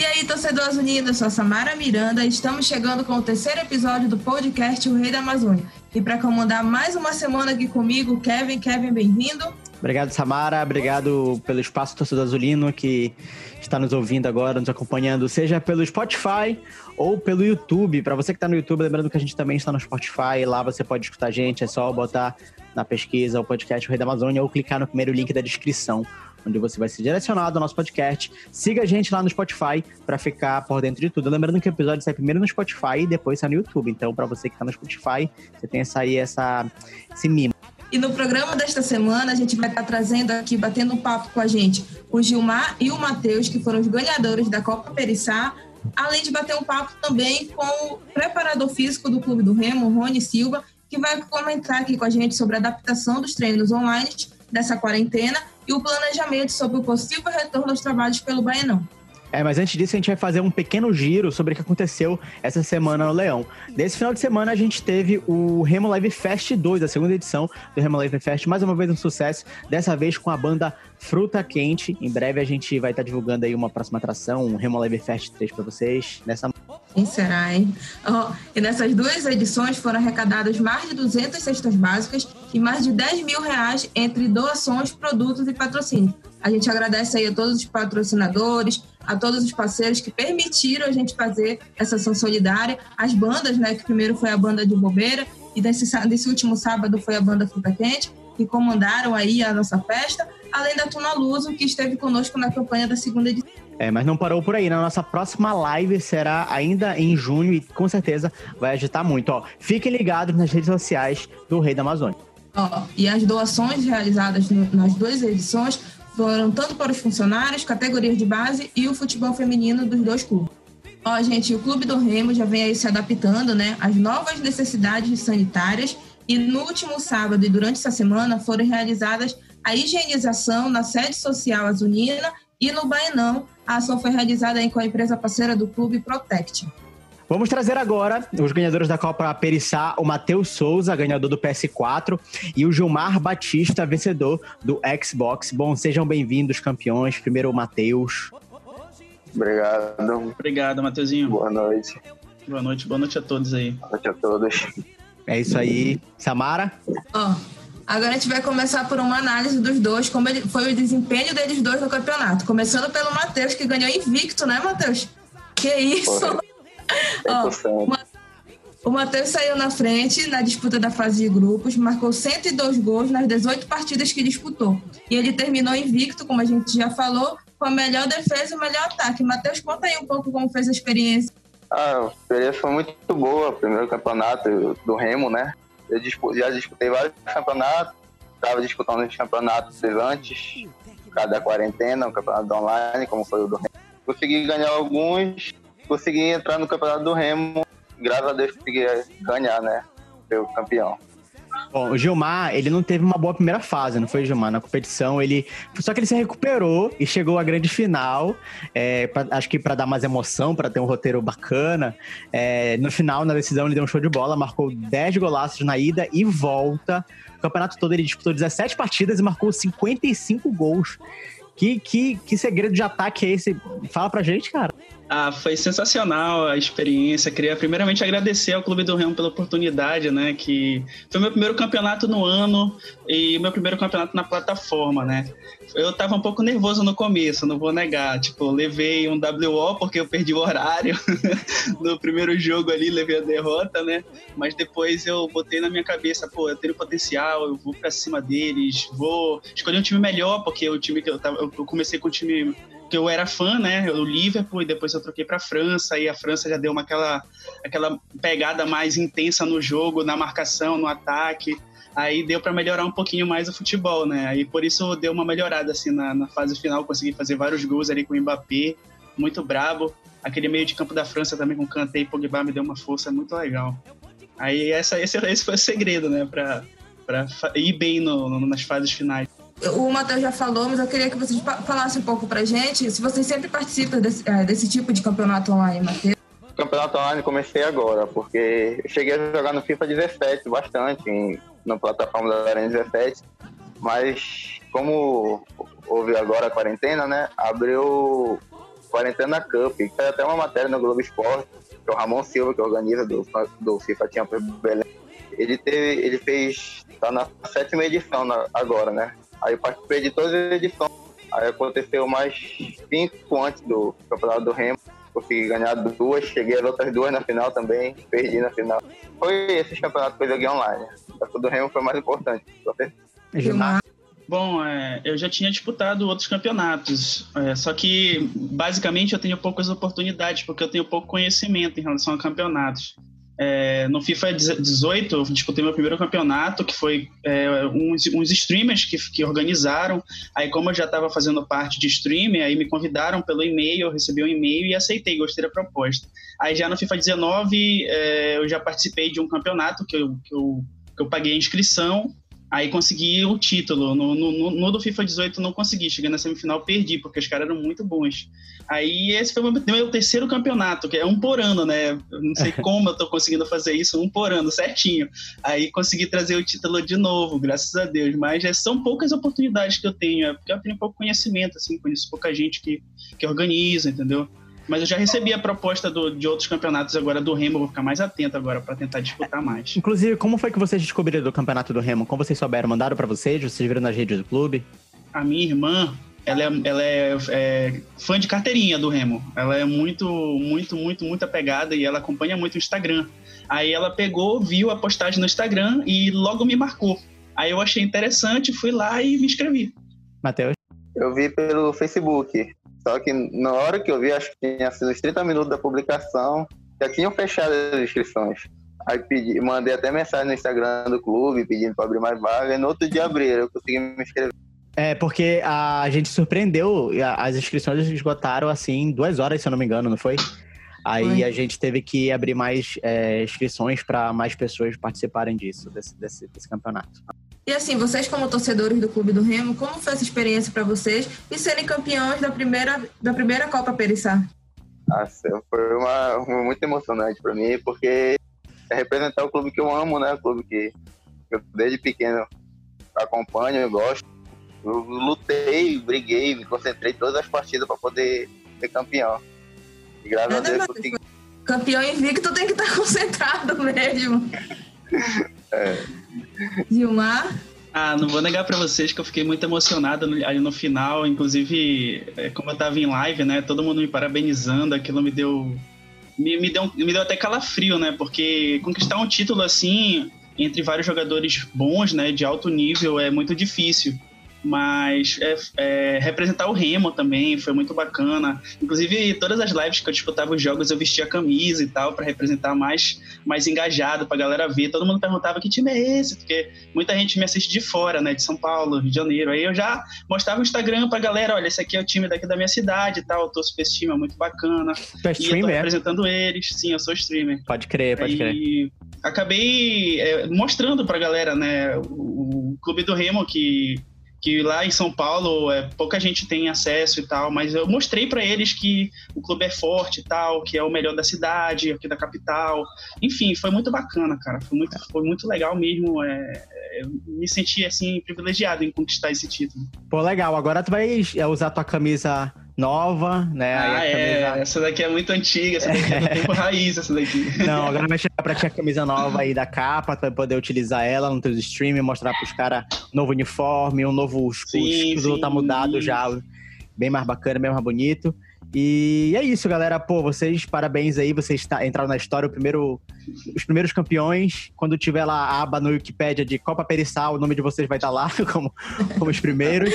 E aí, torcedores unidos, sou a Samara Miranda estamos chegando com o terceiro episódio do podcast O Rei da Amazônia. E para comandar mais uma semana aqui comigo, Kevin. Kevin, bem-vindo. Obrigado, Samara. Obrigado pelo espaço torcedor azulino que está nos ouvindo agora, nos acompanhando, seja pelo Spotify ou pelo YouTube. Para você que está no YouTube, lembrando que a gente também está no Spotify. Lá você pode escutar a gente. É só botar na pesquisa o podcast O Rei da Amazônia ou clicar no primeiro link da descrição onde você vai ser direcionado ao nosso podcast. Siga a gente lá no Spotify para ficar por dentro de tudo. Lembrando que o episódio sai primeiro no Spotify e depois sai no YouTube. Então, para você que está no Spotify, você tem essa aí, essa, esse mimo. E no programa desta semana, a gente vai estar trazendo aqui, batendo um papo com a gente, o Gilmar e o Matheus, que foram os ganhadores da Copa Perissá, além de bater um papo também com o preparador físico do Clube do Remo, Rony Silva, que vai comentar aqui com a gente sobre a adaptação dos treinos online dessa quarentena e o planejamento sobre o possível retorno aos trabalhos pelo Baianão. É, mas antes disso, a gente vai fazer um pequeno giro sobre o que aconteceu essa semana no Leão. Nesse final de semana, a gente teve o Remo Live Fest 2, a segunda edição do Remo Live Fest, mais uma vez um sucesso, dessa vez com a banda Fruta Quente. Em breve a gente vai estar divulgando aí uma próxima atração, um Remo Live Fest 3 para vocês. Nessa... Quem será, hein? Oh, e nessas duas edições foram arrecadadas mais de 200 cestas básicas e mais de 10 mil reais entre doações, produtos e patrocínio. A gente agradece aí a todos os patrocinadores, a todos os parceiros que permitiram a gente fazer essa ação solidária, as bandas, né, que primeiro foi a banda de Bobeira e desse, desse último sábado foi a banda Fruta Quente, que comandaram aí a nossa festa, além da Tuna Luso, que esteve conosco na campanha da segunda edição. É, mas não parou por aí. Na né? nossa próxima live será ainda em junho e com certeza vai agitar muito. Ó, fiquem ligados nas redes sociais do Rei da Amazônia. Ó, e as doações realizadas no, nas duas edições foram tanto para os funcionários, categorias de base e o futebol feminino dos dois clubes. Ó, gente, o Clube do Remo já vem aí se adaptando, né, às novas necessidades sanitárias e no último sábado e durante essa semana foram realizadas a higienização na sede social azulina e no Bainão. A ação foi realizada com a empresa parceira do clube Protect. Vamos trazer agora os ganhadores da Copa Perissá, o Matheus Souza, ganhador do PS4, e o Gilmar Batista, vencedor do Xbox. Bom, sejam bem-vindos, campeões. Primeiro o Matheus. Obrigado. Obrigado, Matheusinho. Boa noite. Boa noite, boa noite a todos aí. Boa noite a todos. É isso aí. Samara? Ó, oh, agora a gente vai começar por uma análise dos dois, como ele, foi o desempenho deles dois no campeonato. Começando pelo Matheus, que ganhou invicto, né, Matheus? Que isso! o Matheus saiu na frente na disputa da fase de grupos, marcou 102 gols nas 18 partidas que disputou. E ele terminou invicto, como a gente já falou, com a melhor defesa e o melhor ataque. Matheus, conta aí um pouco como fez a experiência. Ah, a experiência foi muito boa. Primeiro campeonato do Remo, né? Eu já disputei vários campeonatos, estava disputando os campeonatos antes, cada quarentena, um campeonato online, como foi o do Remo. Consegui ganhar alguns consegui entrar no campeonato do Remo. Graças a Deus consegui ganhar, né? Ser o campeão. Bom, o Gilmar, ele não teve uma boa primeira fase, não foi, Gilmar? Na competição, ele. Só que ele se recuperou e chegou à grande final. É, pra, acho que para dar mais emoção, para ter um roteiro bacana. É, no final, na decisão, ele deu um show de bola, marcou 10 golaços na ida e volta. O campeonato todo ele disputou 17 partidas e marcou 55 gols. Que, que, que segredo de ataque é esse? Fala pra gente, cara. Ah, foi sensacional a experiência. Queria primeiramente agradecer ao Clube do Remo pela oportunidade, né? Que foi meu primeiro campeonato no ano e meu primeiro campeonato na plataforma, né? Eu tava um pouco nervoso no começo, não vou negar. Tipo, levei um WO porque eu perdi o horário no primeiro jogo ali, levei a derrota, né? Mas depois eu botei na minha cabeça, pô, eu tenho potencial, eu vou para cima deles, vou escolher um time melhor, porque o time que eu tava, eu comecei com o time que eu era fã, né, do Liverpool, e depois eu troquei para a França, e a França já deu uma aquela, aquela pegada mais intensa no jogo, na marcação, no ataque. Aí deu para melhorar um pouquinho mais o futebol, né? Aí por isso deu uma melhorada assim na, na fase final, consegui fazer vários gols ali com o Mbappé, muito brabo. Aquele meio de campo da França também com Kanté e Pogba me deu uma força muito legal. Aí essa, esse, esse foi o segredo, né, para ir bem no, no, nas fases finais. O Matheus já falou, mas eu queria que vocês falassem um pouco pra gente se vocês sempre participam desse, é, desse tipo de campeonato online, Matheus. Campeonato online comecei agora, porque cheguei a jogar no FIFA 17 bastante, em, na plataforma da Arena 17, mas como houve agora a quarentena, né, abriu Quarentena Cup, que até uma matéria no Globo Esporte, que é o Ramon Silva, que organiza do, do FIFA Champions Belém. Ele, teve, ele fez, tá na sétima edição na, agora, né? Aí eu participei de todas as edições. Aí aconteceu mais cinco antes do Campeonato do Remo. Consegui ganhar duas, cheguei as outras duas na final também, perdi na final. Foi esses campeonatos que eu joguei online. O do Remo foi mais importante, Gilmar. Bom, é, eu já tinha disputado outros campeonatos, é, só que basicamente eu tenho poucas oportunidades, porque eu tenho pouco conhecimento em relação a campeonatos. É, no FIFA 18, eu disputei meu primeiro campeonato, que foi é, uns, uns, streamers que, que organizaram. Aí, como eu já estava fazendo parte de streamer, aí me convidaram pelo e-mail, eu recebi um e-mail e aceitei, gostei da proposta. Aí, já no FIFA 19, é, eu já participei de um campeonato que eu, que eu, que eu paguei a inscrição Aí consegui o título. No, no, no, do FIFA 18 não consegui. Cheguei na semifinal, perdi, porque os caras eram muito bons. Aí esse foi o meu, meu terceiro campeonato, que é um por ano, né? Eu não sei como eu tô conseguindo fazer isso, um por ano, certinho. Aí consegui trazer o título de novo, graças a Deus. Mas é, são poucas oportunidades que eu tenho, é porque eu tenho pouco conhecimento, assim, conheço pouca gente que, que organiza, entendeu? Mas eu já recebi a proposta do, de outros campeonatos agora do Remo, vou ficar mais atento agora para tentar disputar mais. Inclusive, como foi que vocês descobriram do campeonato do Remo? Como vocês souberam? Mandaram para vocês? Vocês viram nas redes do clube? A minha irmã, ela é, ela é, é, fã de carteirinha do Remo. Ela é muito, muito, muito, muito apegada e ela acompanha muito o Instagram. Aí ela pegou, viu a postagem no Instagram e logo me marcou. Aí eu achei interessante, fui lá e me inscrevi. Matheus? Eu vi pelo Facebook. Só que na hora que eu vi, acho que tinha sido uns 30 minutos da publicação, já tinham fechado as inscrições. Aí pedi, mandei até mensagem no Instagram do clube pedindo para abrir mais vaga. E no outro dia abriram, eu consegui me inscrever. É, porque a gente surpreendeu, as inscrições esgotaram assim duas horas, se eu não me engano, não foi? Aí a gente teve que abrir mais é, inscrições para mais pessoas participarem disso, desse, desse, desse campeonato. E assim, vocês como torcedores do Clube do Remo, como foi essa experiência para vocês e serem campeões da primeira, da primeira Copa Perissá? Nossa, foi uma, uma muito emocionante para mim, porque é representar o clube que eu amo, né? O clube que eu desde pequeno acompanho, eu gosto. Eu lutei, briguei, me concentrei todas as partidas para poder ser campeão. E graças Nada a Deus consegui. Campeão invicto tem que estar concentrado mesmo. é. Gilmar? Ah, não vou negar para vocês que eu fiquei muito emocionada ali no final. Inclusive, é, como eu tava em live, né? Todo mundo me parabenizando, aquilo me deu. Me, me, deu, me deu até calafrio, né? Porque conquistar um título assim, entre vários jogadores bons, né? De alto nível, é muito difícil mas é, é, representar o Remo também foi muito bacana. Inclusive, todas as lives que eu disputava os jogos, eu vestia a camisa e tal, para representar mais, mais engajado, pra galera ver. Todo mundo perguntava que time é esse, porque muita gente me assiste de fora, né, de São Paulo, Rio de Janeiro. Aí eu já mostrava o Instagram pra galera: olha, esse aqui é o time daqui da minha cidade e tal, eu torço pra esse time, é muito bacana. Tu é streamer? Eu tô representando eles. Sim, eu sou streamer. Pode crer, pode crer. Acabei é, mostrando pra galera, né, o, o Clube do Remo que que lá em São Paulo é, pouca gente tem acesso e tal, mas eu mostrei para eles que o clube é forte e tal, que é o melhor da cidade, aqui da capital. Enfim, foi muito bacana, cara. Foi muito, foi muito legal mesmo. É, é me senti assim privilegiado em conquistar esse título. Pô, legal. Agora tu vai é, usar tua camisa nova, né? Ah, é. Camisa... Essa daqui é muito antiga, essa daqui é do tempo raiz, essa daqui. Não, agora vai chegar pra ti a camisa nova aí da capa, tu vai poder utilizar ela no teu stream, mostrar pros caras novo uniforme, um novo escudo, tá mudado já, bem mais bacana, bem mais bonito. E é isso, galera. Pô, vocês, parabéns aí, vocês tá, entraram na história, primeiro, os primeiros campeões. Quando tiver lá a aba no Wikipedia de Copa Perissal, o nome de vocês vai estar tá lá como, como os primeiros.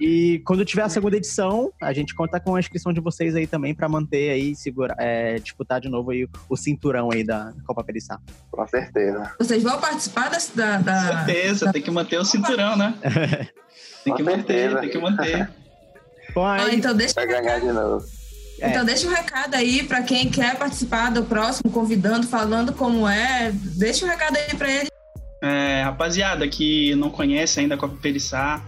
E quando tiver a segunda edição, a gente conta com a inscrição de vocês aí também para manter aí, segura, é, disputar de novo aí o cinturão aí da Copa Perissá. Com certeza. Vocês vão participar da... da com certeza, da... tem que manter o cinturão, né? tem que manter, tem que manter. Bom, aí... ah, então deixa Vai ganhar de novo. É. Então deixa um recado aí para quem quer participar do próximo, convidando, falando como é. Deixa um recado aí para ele. É, rapaziada que não conhece ainda a Copa Perissá,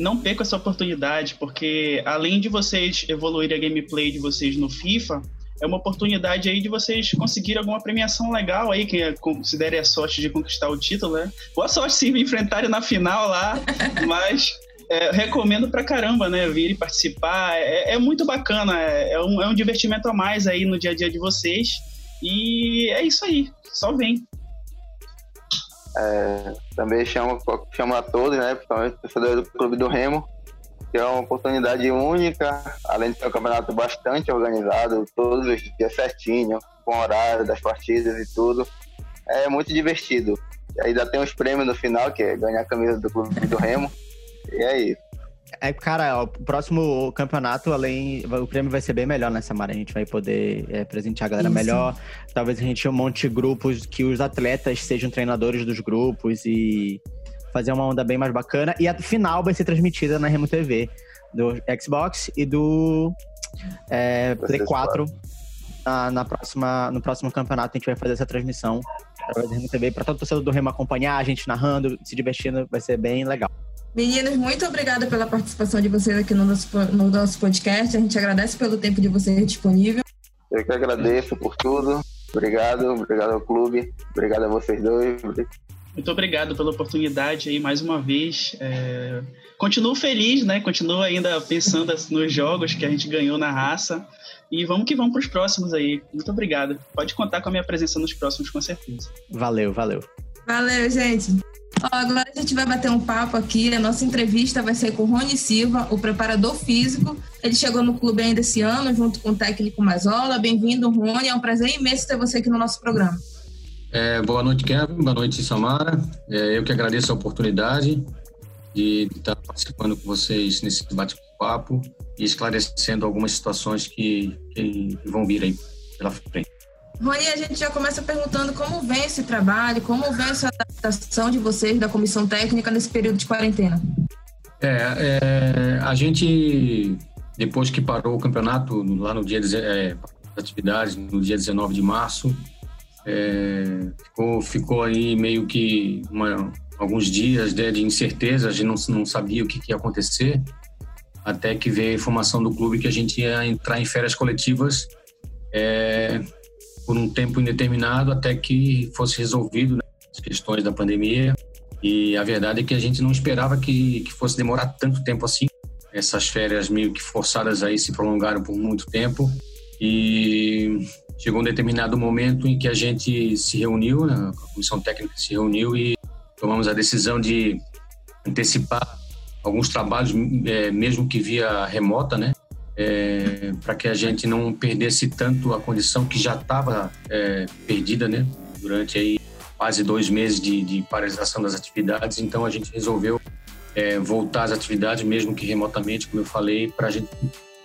não perca essa oportunidade, porque além de vocês evoluir a gameplay de vocês no FIFA, é uma oportunidade aí de vocês conseguirem alguma premiação legal aí, que considere a sorte de conquistar o título, né? Boa sorte se me enfrentarem na final lá, mas é, recomendo pra caramba, né? Vir e participar. É, é muito bacana, é, é, um, é um divertimento a mais aí no dia a dia de vocês. E é isso aí, só vem. É, também chamo, chamo a todos, né? Principalmente torcedores do Clube do Remo, que é uma oportunidade única, além de ser um campeonato bastante organizado, todos os dias certinho, com horário das partidas e tudo. É muito divertido. Ainda tem os prêmios no final, que é ganhar a camisa do Clube do Remo. E é isso. É, cara, ó, o próximo campeonato, além. O prêmio vai ser bem melhor nessa maré. A gente vai poder é, presentear a galera Isso. melhor. Talvez a gente monte grupos que os atletas sejam treinadores dos grupos e fazer uma onda bem mais bacana. E a final vai ser transmitida na Remo TV do Xbox e do é, Play 4. Na, na, próxima, no próximo campeonato a gente vai fazer essa transmissão através da Remo TV para todo torcedor do Remo acompanhar, a gente narrando, se divertindo, vai ser bem legal. Meninas, muito obrigada pela participação de vocês aqui no nosso, no nosso podcast. A gente agradece pelo tempo de vocês disponível. Eu que agradeço por tudo. Obrigado, obrigado ao clube, obrigado a vocês dois. Muito obrigado pela oportunidade aí mais uma vez. É... Continuo feliz, né? Continuo ainda pensando nos jogos que a gente ganhou na raça. E vamos que vamos para os próximos aí. Muito obrigado. Pode contar com a minha presença nos próximos, com certeza. Valeu, valeu. Valeu, gente. Agora a gente vai bater um papo aqui. A nossa entrevista vai ser com o Rony Silva, o preparador físico. Ele chegou no clube ainda esse ano, junto com o técnico Mazola. Bem-vindo, Rony. É um prazer imenso ter você aqui no nosso programa. É, boa noite, Kevin. Boa noite, Samara. É, eu que agradeço a oportunidade de, estar participando com vocês nesse bate-papo e esclarecendo algumas situações que, que vão vir aí pela frente. Rony, a gente já começa perguntando como vem esse trabalho, como vem essa adaptação de vocês da comissão técnica nesse período de quarentena. É, é a gente, depois que parou o campeonato lá no dia, é, atividades, no dia 19 de março, é, ficou, ficou aí meio que uma, alguns dias né, de incerteza, a gente não, não sabia o que, que ia acontecer, até que veio a informação do clube que a gente ia entrar em férias coletivas é, por um tempo indeterminado até que fosse resolvido né, as questões da pandemia. E a verdade é que a gente não esperava que, que fosse demorar tanto tempo assim. Essas férias meio que forçadas aí se prolongaram por muito tempo. E chegou um determinado momento em que a gente se reuniu, né, a comissão técnica se reuniu e tomamos a decisão de antecipar alguns trabalhos, é, mesmo que via remota, né? É, para que a gente não perdesse tanto a condição que já estava é, perdida, né? Durante aí quase dois meses de, de, paralisação das atividades, então a gente resolveu é, voltar às atividades, mesmo que remotamente, como eu falei, para a gente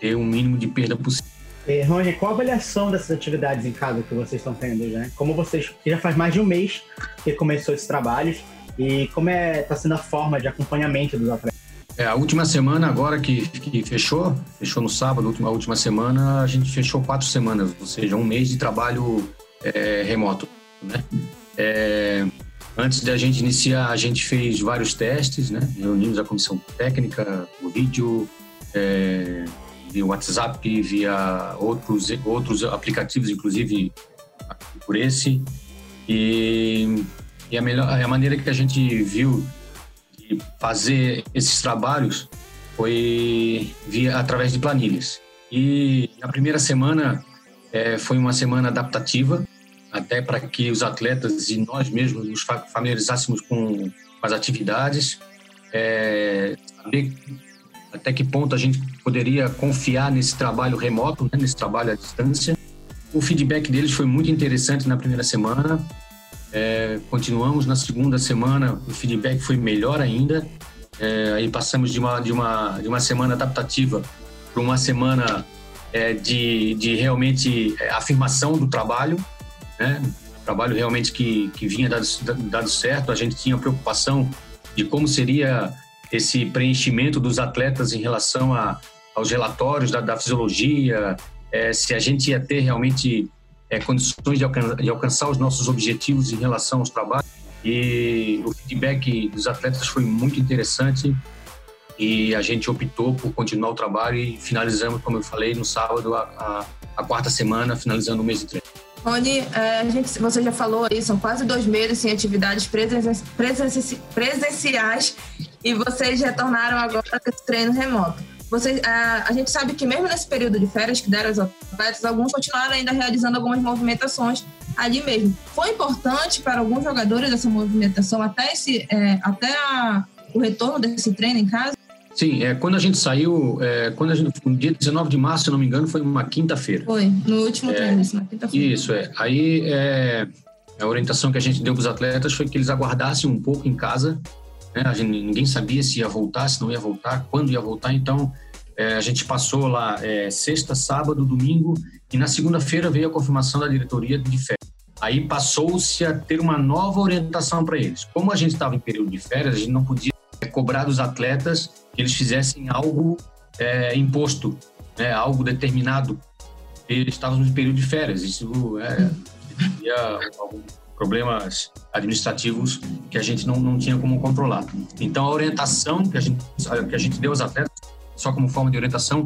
ter um mínimo de perda possível. E, Rony, qual a avaliação dessas atividades em casa que vocês estão tendo, né? Como vocês, que já faz mais de um mês que começou esses trabalhos, e como está é, tá sendo a forma de acompanhamento dos atletas? É, a última semana agora que, que fechou, fechou no sábado, a última, a última semana, a gente fechou quatro semanas, ou seja, um mês de trabalho é, remoto, né? É, antes da gente iniciar, a gente fez vários testes, né? Reunimos a comissão técnica, o vídeo, é, via WhatsApp, via outros, outros aplicativos, inclusive por esse. E, e a, melhor, a maneira que a gente viu de fazer esses trabalhos foi via através de planilhas. E a primeira semana é, foi uma semana adaptativa, até para que os atletas e nós mesmos nos familiarizássemos com as atividades, é, saber até que ponto a gente poderia confiar nesse trabalho remoto, né, nesse trabalho à distância. O feedback deles foi muito interessante na primeira semana. É, continuamos na segunda semana, o feedback foi melhor ainda. É, aí passamos de uma, de, uma, de uma semana adaptativa para uma semana é, de, de realmente é, afirmação do trabalho, né? trabalho realmente que, que vinha dado, dado certo. A gente tinha preocupação de como seria esse preenchimento dos atletas em relação a, aos relatórios da, da fisiologia, é, se a gente ia ter realmente é, condições de, alcan de alcançar os nossos objetivos em relação aos trabalhos. E o feedback dos atletas foi muito interessante e a gente optou por continuar o trabalho e finalizamos, como eu falei, no sábado, a, a, a quarta semana, finalizando o mês de treino. Rony, é, a gente, você já falou aí, são quase dois meses sem atividades presenciais e vocês retornaram agora esse treino remoto. Vocês, a, a, gente sabe que mesmo nesse período de férias que deram os atletas, alguns continuaram ainda realizando algumas movimentações ali mesmo. Foi importante para alguns jogadores essa movimentação até, esse, é, até a, o retorno desse treino em casa? Sim, é, quando a gente saiu, é, quando a gente, no dia 19 de março, se não me engano, foi uma quinta-feira. Foi, no último é, treino, isso, na quinta-feira. Isso, é. Aí é, a orientação que a gente deu para os atletas foi que eles aguardassem um pouco em casa. Né? A gente, ninguém sabia se ia voltar, se não ia voltar, quando ia voltar. Então, é, a gente passou lá é, sexta, sábado, domingo, e na segunda-feira veio a confirmação da diretoria de férias. Aí passou-se a ter uma nova orientação para eles. Como a gente estava em período de férias, a gente não podia cobrar dos atletas que eles fizessem algo é, imposto, né, algo determinado. Eles estavam no período de férias, isso é, havia problemas administrativos que a gente não, não tinha como controlar. Então, a orientação que a gente, que a gente deu aos atletas, só como forma de orientação,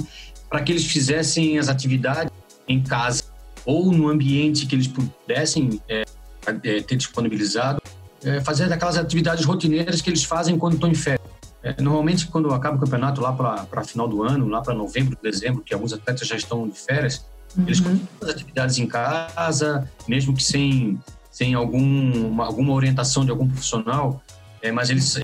para que eles fizessem as atividades em casa ou no ambiente que eles pudessem é, é, ter disponibilizado, é, fazer aquelas atividades rotineiras que eles fazem quando estão em férias. É, normalmente, quando acaba o campeonato lá para final do ano, lá para novembro, dezembro, que alguns atletas já estão de férias, uhum. eles continuam as atividades em casa, mesmo que sem, sem algum, uma, alguma orientação de algum profissional, é, mas eles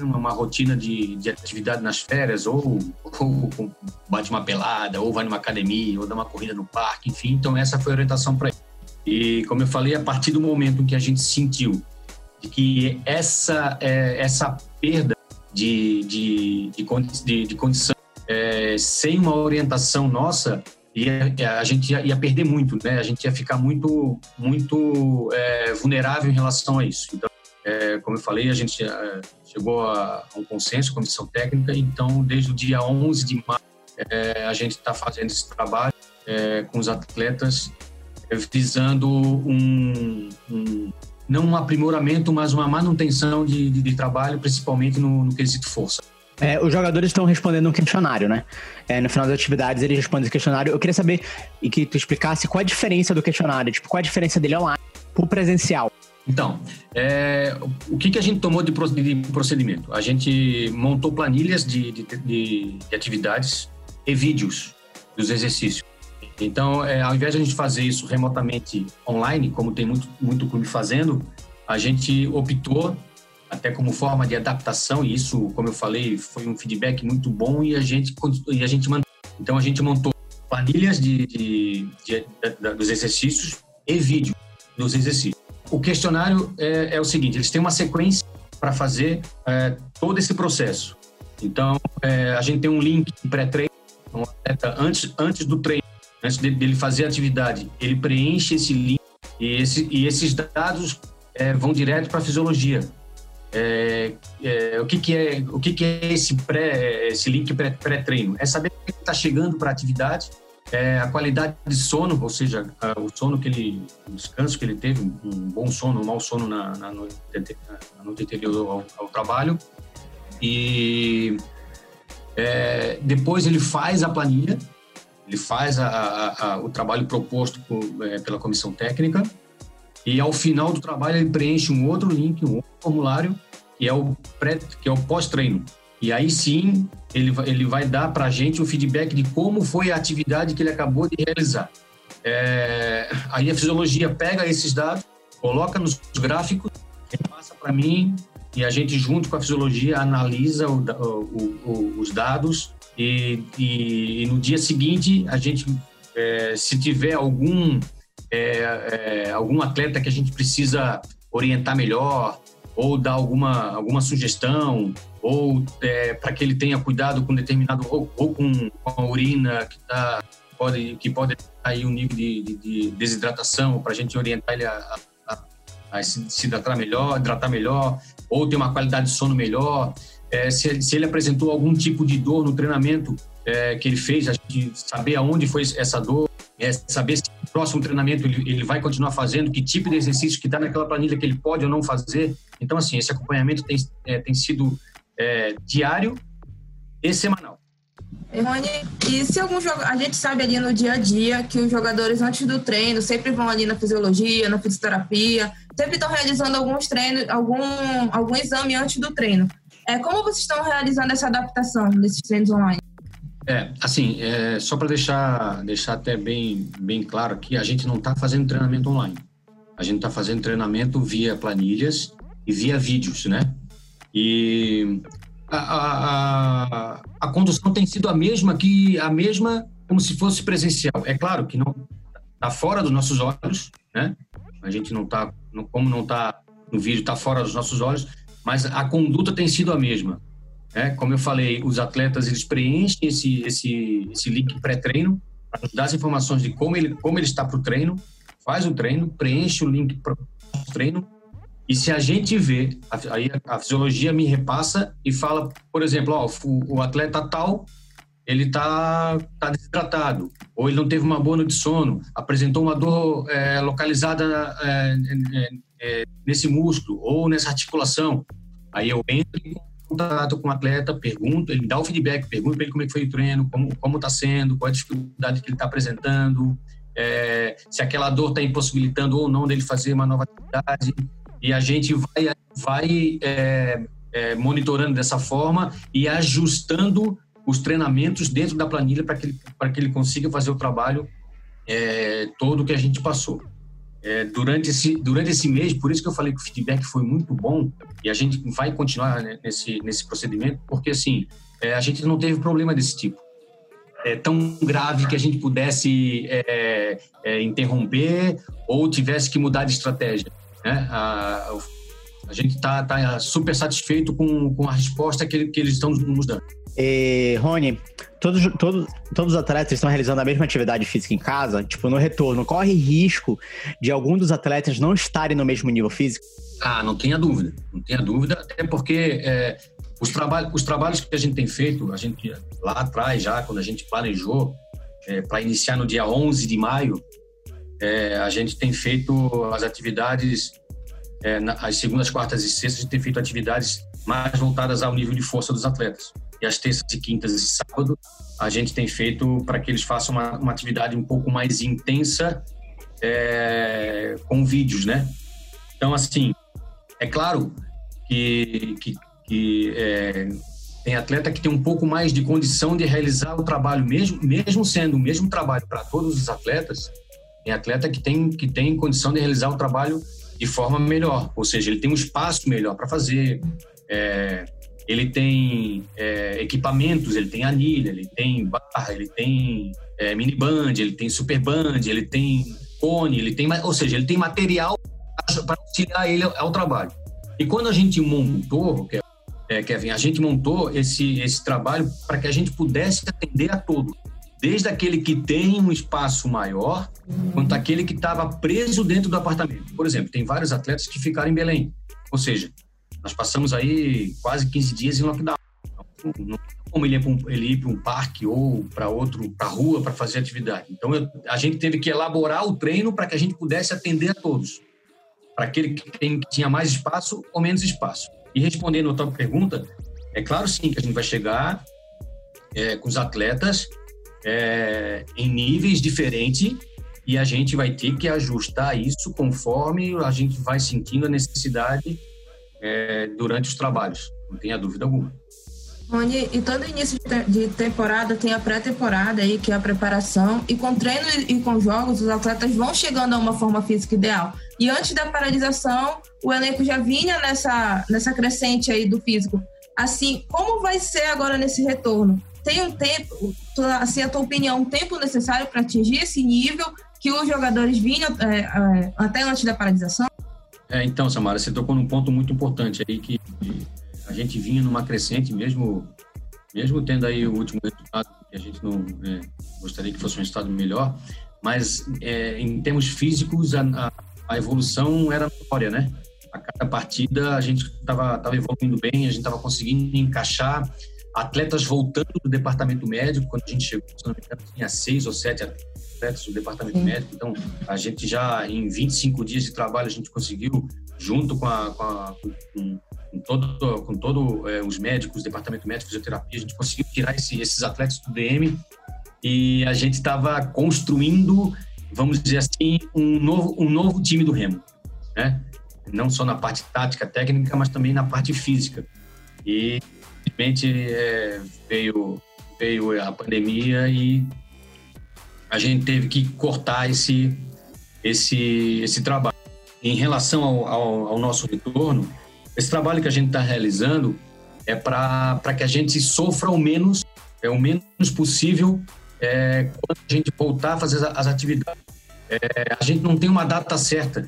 uma, rotina de, de atividade nas férias, ou, ou bate uma pelada, ou vai numa academia, ou dá uma corrida no parque, enfim. Então, essa foi a orientação para eles. E, como eu falei, a partir do momento que a gente sentiu que essa, é, essa perda de, de, de, de, condição é, sem uma orientação nossa, ia, a gente ia, ia, perder muito, né? A gente ia ficar muito, muito é, vulnerável em relação a isso. Então, é, como eu falei, a gente é, chegou a, um consenso, comissão técnica, então, desde o dia 11 de maio, é, a gente está fazendo esse trabalho é, com os atletas, visando um, um não um aprimoramento, mas uma manutenção de, de, de trabalho, principalmente no, no quesito força. É, os jogadores estão respondendo um questionário, né? É, no final das atividades eles respondem esse questionário. Eu queria saber e que tu explicasse qual a diferença do questionário, tipo, qual a diferença dele online pro presencial. Então, é, o que, que a gente tomou de procedimento? A gente montou planilhas de, de, de, de atividades e vídeos dos exercícios. Então, é, ao invés de a gente fazer isso remotamente online, como tem muito, muito clube fazendo, a gente optou até como forma de adaptação, e isso, como eu falei, foi um feedback muito bom e a gente, e a gente Então, a gente montou planilhas de, de, de, de dos exercícios e vídeo dos exercícios. O questionário é, é o seguinte, eles têm uma sequência para fazer é, todo esse processo. Então, é, a gente tem um link pré-treino, então, antes, antes do treino, antes dele fazer a atividade, ele preenche esse link e, esse, e esses dados é, vão direto para a fisiologia. É, é, o que, que é o que, que é esse pré esse link pré-treino? é saber que está chegando para a atividade, é, a qualidade de sono, ou seja, a, o sono que ele, o descanso que ele teve, um, bom sono, um mau sono na, na, noite, na noite anterior ao, ao trabalho. E é, depois ele faz a planilha ele faz a, a, a, o trabalho proposto por, é, pela comissão técnica e ao final do trabalho ele preenche um outro link, um outro formulário que é o pré, que é o pós-treino. E aí sim ele, ele vai dar para a gente o feedback de como foi a atividade que ele acabou de realizar. É, aí a fisiologia pega esses dados, coloca nos gráficos, passa para mim e a gente junto com a fisiologia analisa o, o, o, os dados e, e, e no dia seguinte, a gente, é, se tiver algum, é, é, algum atleta que a gente precisa orientar melhor, ou dar alguma, alguma sugestão, ou é, para que ele tenha cuidado com determinado, ou, ou com, a urina que, tá, pode, que pode aí um nível de, de, de desidratação, para a gente orientar ele a, a, a se, se hidratar melhor, hidratar melhor, ou ter uma qualidade de sono melhor. É, se, se, ele apresentou algum tipo de dor no treinamento é, que ele fez, a gente saber aonde foi essa dor, é, saber se no próximo treinamento ele, ele vai continuar fazendo, que tipo de exercício que está naquela planilha que ele pode ou não fazer. Então, assim, esse acompanhamento tem, é, tem sido é, diário e semanal. Rony, e se algum jogo, a gente sabe ali no dia a dia que os jogadores antes do treino sempre vão ali na fisiologia, na fisioterapia, sempre estão realizando alguns treinos, algum, algum exame antes do treino. É, como vocês estão realizando essa adaptação desses treinos online? É, assim, é, só para deixar, deixar até bem, bem claro aqui, a gente não está fazendo treinamento online. A gente está fazendo treinamento via planilhas e via vídeos, né? E a, a, a, condução tem sido a mesma que a mesma como se fosse presencial. É claro que não está fora dos nossos olhos, né? A gente não está, como não está no vídeo, está fora dos nossos olhos, mas a conduta tem sido a mesma. Né? Como eu falei, os atletas eles preenchem esse esse esse link pré-treino dar as informações de como ele como ele está para o treino, faz o treino, preenche o link para o treino e se a gente vê, aí a, fisiologia me repassa e fala, por exemplo, ó, o, o atleta tal, ele tá, tá desidratado, ou ele não teve uma boa noite de sono, apresentou uma dor é, localizada é, é, é, nesse músculo ou nessa articulação. Aí eu entro em contato com o atleta, pergunto, ele dá o feedback, pergunto para ele como é foi o treino, como está sendo, qual a dificuldade que ele está apresentando, é, se aquela dor está impossibilitando ou não dele fazer uma nova atividade e a gente vai, vai é, é, monitorando dessa forma e ajustando os treinamentos dentro da planilha para que, ele, que ele consiga fazer o trabalho é, todo que a gente passou. É, durante, esse, durante esse mês, por isso que eu falei que o feedback foi muito bom e a gente vai continuar né, nesse, nesse procedimento, porque assim, é, a gente não teve problema desse tipo. É, tão grave que a gente pudesse é, é, interromper ou tivesse que mudar de estratégia. Né? A, a gente está tá super satisfeito com, com a resposta que, que eles estão nos dando. E, Rony, todos, todos, todos os atletas estão realizando a mesma atividade física em casa? Tipo, no retorno, corre risco de algum dos atletas não estarem no mesmo nível físico? Ah, não tenha dúvida. Não tenha dúvida, até porque é, os, os trabalhos que a gente tem feito, a gente lá atrás já, quando a gente planejou é, para iniciar no dia 11 de maio, é, a gente tem feito as atividades, é, as segundas, quartas e sextas, a gente tem feito atividades mais voltadas ao nível de força dos atletas. E as terças e quintas e sábado, a gente tem feito para que eles façam uma, uma atividade um pouco mais intensa é, com vídeos, né? Então, assim, é claro que, que, que é, tem atleta que tem um pouco mais de condição de realizar o trabalho, mesmo, mesmo sendo o mesmo trabalho para todos os atletas, tem atleta que tem, que tem condição de realizar o trabalho de forma melhor, ou seja, ele tem um espaço melhor para fazer, é, ele tem é, equipamentos, ele tem anilha, ele tem barra, ele tem é, mini band, ele tem super band, ele tem cone, ele tem, ou seja, ele tem material para auxiliar ele ao, trabalho. E quando a gente montou, é, Kevin, a gente montou esse, esse trabalho para que a gente pudesse atender a todos desde aquele que tem um espaço maior, quanto aquele que estava preso dentro do apartamento. Por exemplo, tem vários atletas que ficaram em Belém. Ou seja, nós passamos aí quase 15 dias em lockdown. Não, não como ele ir para um, parque ou para outro, para rua para fazer atividade. Então eu, a gente teve que elaborar o treino para que a gente pudesse atender a todos, para aquele que, tem, tinha mais espaço ou menos espaço. E respondendo a tua pergunta, é claro sim que a gente vai chegar é, com os atletas é, em níveis diferentes e a gente vai ter que ajustar isso conforme a gente vai sentindo a necessidade é, durante os trabalhos, não tenha dúvida alguma. Rony, e todo início de temporada tem a pré-temporada aí, que é a preparação, e com treino e com jogos, os atletas vão chegando a uma forma física ideal. E antes da paralisação, o elenco já vinha nessa, nessa crescente aí do físico. Assim, como vai ser agora nesse retorno? tem um tempo, assim, a tua opinião, um tempo necessário para atingir esse nível que os jogadores vinham é, é, até antes da paralisação? É, então, Samara, você tocou num ponto muito importante aí que a gente vinha numa crescente mesmo, mesmo tendo aí o último resultado que a gente não é, gostaria que fosse um resultado melhor, mas é, em termos físicos a, a, evolução era notória, né? A cada partida a gente estava evoluindo bem, a gente estava conseguindo encaixar atletas voltando do departamento médico. Quando a gente chegou, se não me engano, tinha seis ou sete atletas do departamento Sim. médico. Então, a gente já, em 25 dias de trabalho, a gente conseguiu, junto com, a, com, a, com, com todo, com todo é, os médicos, departamento médico, fisioterapia, a gente conseguiu tirar esse, esses atletas do DM e a gente estava construindo, vamos dizer assim, um novo, um novo time do Remo, né? Não só na parte tática, técnica, mas também na parte física. E, infelizmente, é, veio, veio a pandemia e a gente teve que cortar esse, esse, esse trabalho. Em relação ao, ao, ao nosso retorno, esse trabalho que a gente está realizando é para que a gente sofra o menos, é o menos possível é, quando a gente voltar a fazer as atividades. É, a gente não tem uma data certa,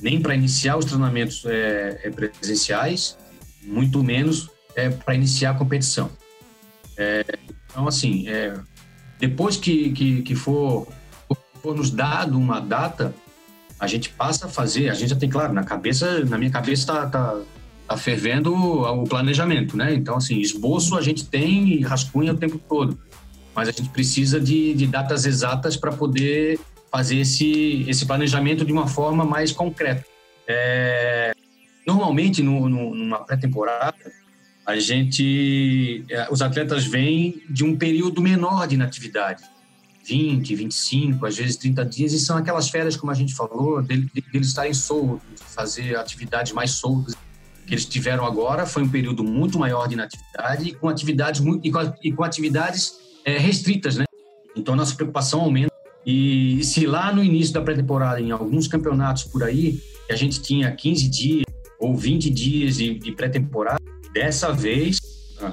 nem para iniciar os treinamentos é, é, presenciais, muito menos é, para iniciar a competição. É, então, assim, depois que, que, que for, for nos dado uma data, a gente passa a fazer, a gente já tem, claro, na cabeça, na minha cabeça está tá, tá fervendo o planejamento, né? Então, assim, esboço a gente tem e rascunha o tempo todo, mas a gente precisa de, de datas exatas para poder fazer esse, esse planejamento de uma forma mais concreta. É, normalmente, no, no, numa pré-temporada, a gente, é, os atletas vêm de um período menor de inatividade, 20, 25, às vezes 30 dias, e são aquelas férias, como a gente falou, deles de, estarem soltos, fazer atividades mais soltas que eles tiveram agora. Foi um período muito maior de inatividade e com atividades muito, e com, e com atividades é, restritas, né? Então nossa preocupação aumenta. E se lá no início da pré-temporada, em alguns campeonatos por aí, a gente tinha 15 dias ou 20 dias de, de pré-temporada, dessa vez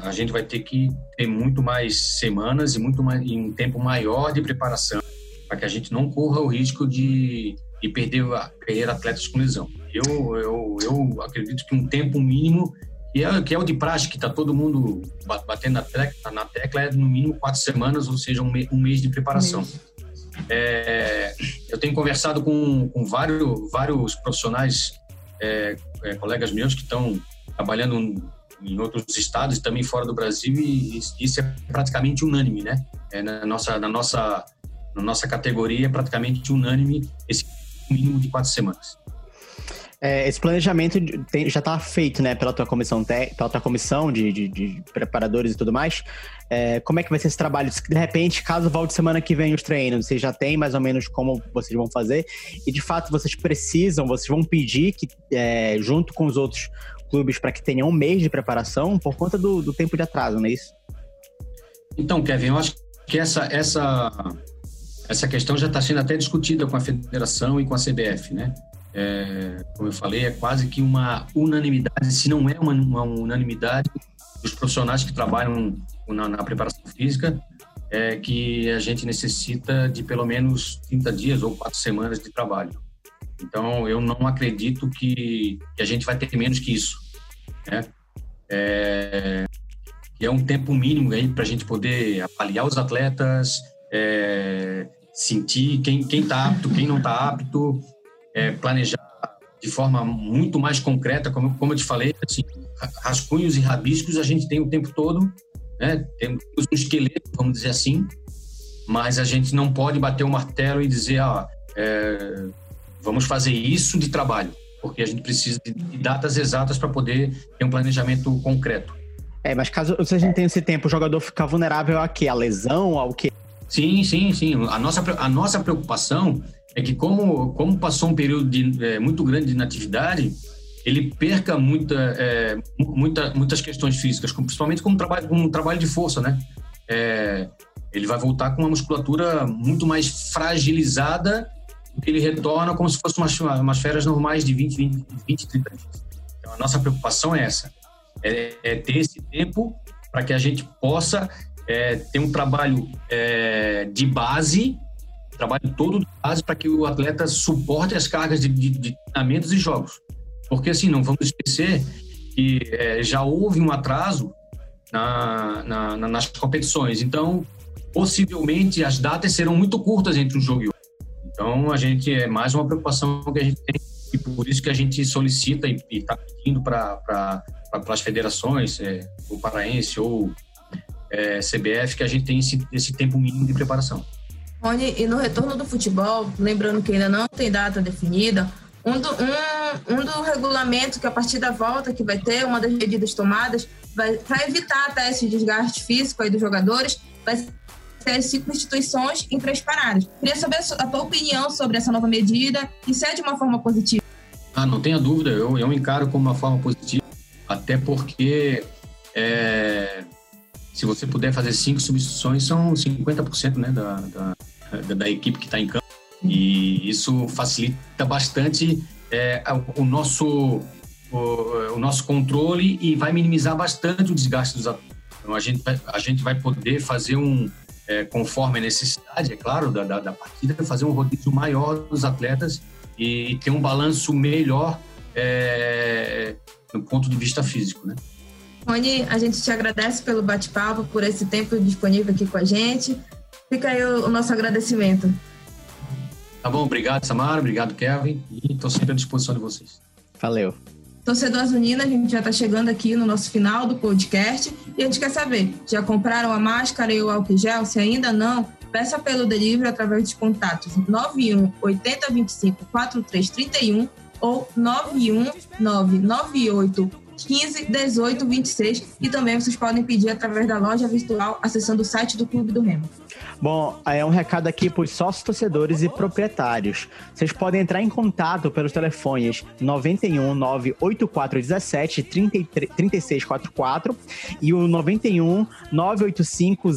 a gente vai ter que ter muito mais semanas e muito mais, em um tempo maior de preparação para que a gente não corra o risco de, de perder, perder atletas com lesão. Eu, eu, eu acredito que um tempo mínimo que é, que é o de praxe, que está todo mundo batendo na tecla, na tecla, é no mínimo quatro semanas, ou seja, um, um mês de preparação. É, eu tenho conversado com, com vários, vários profissionais, é, é, colegas meus que estão trabalhando em outros estados e também fora do Brasil e isso é praticamente unânime, né? É, na nossa, na nossa, na nossa categoria é praticamente unânime esse mínimo de quatro semanas. É, esse planejamento tem, já está feito, né, pela tua comissão, pela tua comissão de, de, de preparadores e tudo mais. É, como é que vai ser esse trabalho? De repente, caso volte semana que vem os treinos, vocês já têm mais ou menos como vocês vão fazer? E de fato, vocês precisam, vocês vão pedir que, é, junto com os outros clubes, para que tenham um mês de preparação por conta do, do tempo de atraso, não é isso? Então, Kevin, eu acho que essa, essa, essa questão já está sendo até discutida com a federação e com a CBF, né? É, como eu falei, é quase que uma unanimidade, se não é uma, uma unanimidade, dos profissionais que trabalham na, na, preparação física, é que a gente necessita de pelo menos 30 dias ou quatro semanas de trabalho. Então, eu não acredito que, que a gente vai ter menos que isso. Né? É, é um tempo mínimo para a gente poder avaliar os atletas, é, sentir quem está apto, quem não está apto, é, planejar de forma muito mais concreta, como, como eu te falei, assim, rascunhos e rabiscos a gente tem o tempo todo, né? temos um esqueleto, vamos dizer assim, mas a gente não pode bater o martelo e dizer, ah, é, vamos fazer isso de trabalho, porque a gente precisa de datas exatas para poder ter um planejamento concreto. É, mas caso se a gente tem esse tempo, o jogador ficar vulnerável a quê? A lesão, ao quê? Sim, sim, sim. A nossa, a nossa preocupação é que como, como passou um período de, é, muito grande de inatividade, ele perca muita, é, muita, muitas questões físicas, principalmente como trabalho, como trabalho de força, né? É, ele vai voltar com uma musculatura muito mais fragilizada ele retorna como se fosse umas, umas férias normais de 20, 20, 20 30 dias. Então, a nossa preocupação é essa, é, é ter esse tempo para que a gente possa é, ter um trabalho é, de base trabalho todo de base para que o atleta suporte as cargas de, de, de treinamentos e jogos. Porque, assim, não vamos esquecer que é, já houve um atraso na, na, na, nas competições. Então, possivelmente, as datas serão muito curtas entre um jogo e outro. Então, a gente é mais uma preocupação que a gente tem e por isso que a gente solicita e está pedindo para pra, pra, as federações, é, o Paraense ou é, CBF, que a gente tem esse, esse tempo mínimo de preparação. Rony, e no retorno do futebol, lembrando que ainda não tem data definida, um do, um, um do regulamento que a partir da volta que vai ter, uma das medidas tomadas, para evitar até esse desgaste físico aí dos jogadores, vai ser as cinco instituições em três paradas. Queria saber a tua opinião sobre essa nova medida e se é de uma forma positiva. Ah, não tenha dúvida, eu, eu encaro como uma forma positiva, até porque é, se você puder fazer cinco substituições, são 50% né, da, da, da, equipe que está em campo. E isso facilita bastante é, o, nosso, o, o, nosso controle e vai minimizar bastante o desgaste dos atletas. Então, a gente, a gente vai poder fazer um, é, conforme a necessidade, é claro, da, da, da, partida, fazer um rodízio maior dos atletas e ter um balanço melhor é, do ponto de vista físico, né? Rony, a gente te agradece pelo bate-papo, por esse tempo disponível aqui com a gente. Fica aí o, o nosso agradecimento. Tá bom, obrigado, Samara, obrigado, Kevin, e estou sempre à disposição de vocês. Valeu. Torcedor Azulina, a gente já está chegando aqui no nosso final do podcast e a gente quer saber, já compraram a máscara e o álcool gel? Se ainda não, peça pelo delivery através dos contatos 91 80 25 43 31 ou 91 998 15 18 26 e também vocês podem pedir através da loja virtual acessando o site do Clube do Remo. Bom, é um recado aqui para os sócios torcedores e proprietários. Vocês podem entrar em contato pelos telefones 91 98417 3644 e o 91 985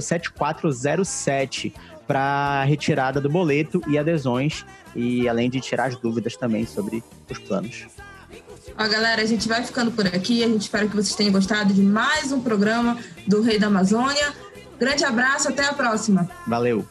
007407 para retirada do boleto e adesões e além de tirar as dúvidas também sobre os planos. Ó, galera, a gente vai ficando por aqui. A gente espera que vocês tenham gostado de mais um programa do Rei da Amazônia. Grande abraço, até a próxima. Valeu.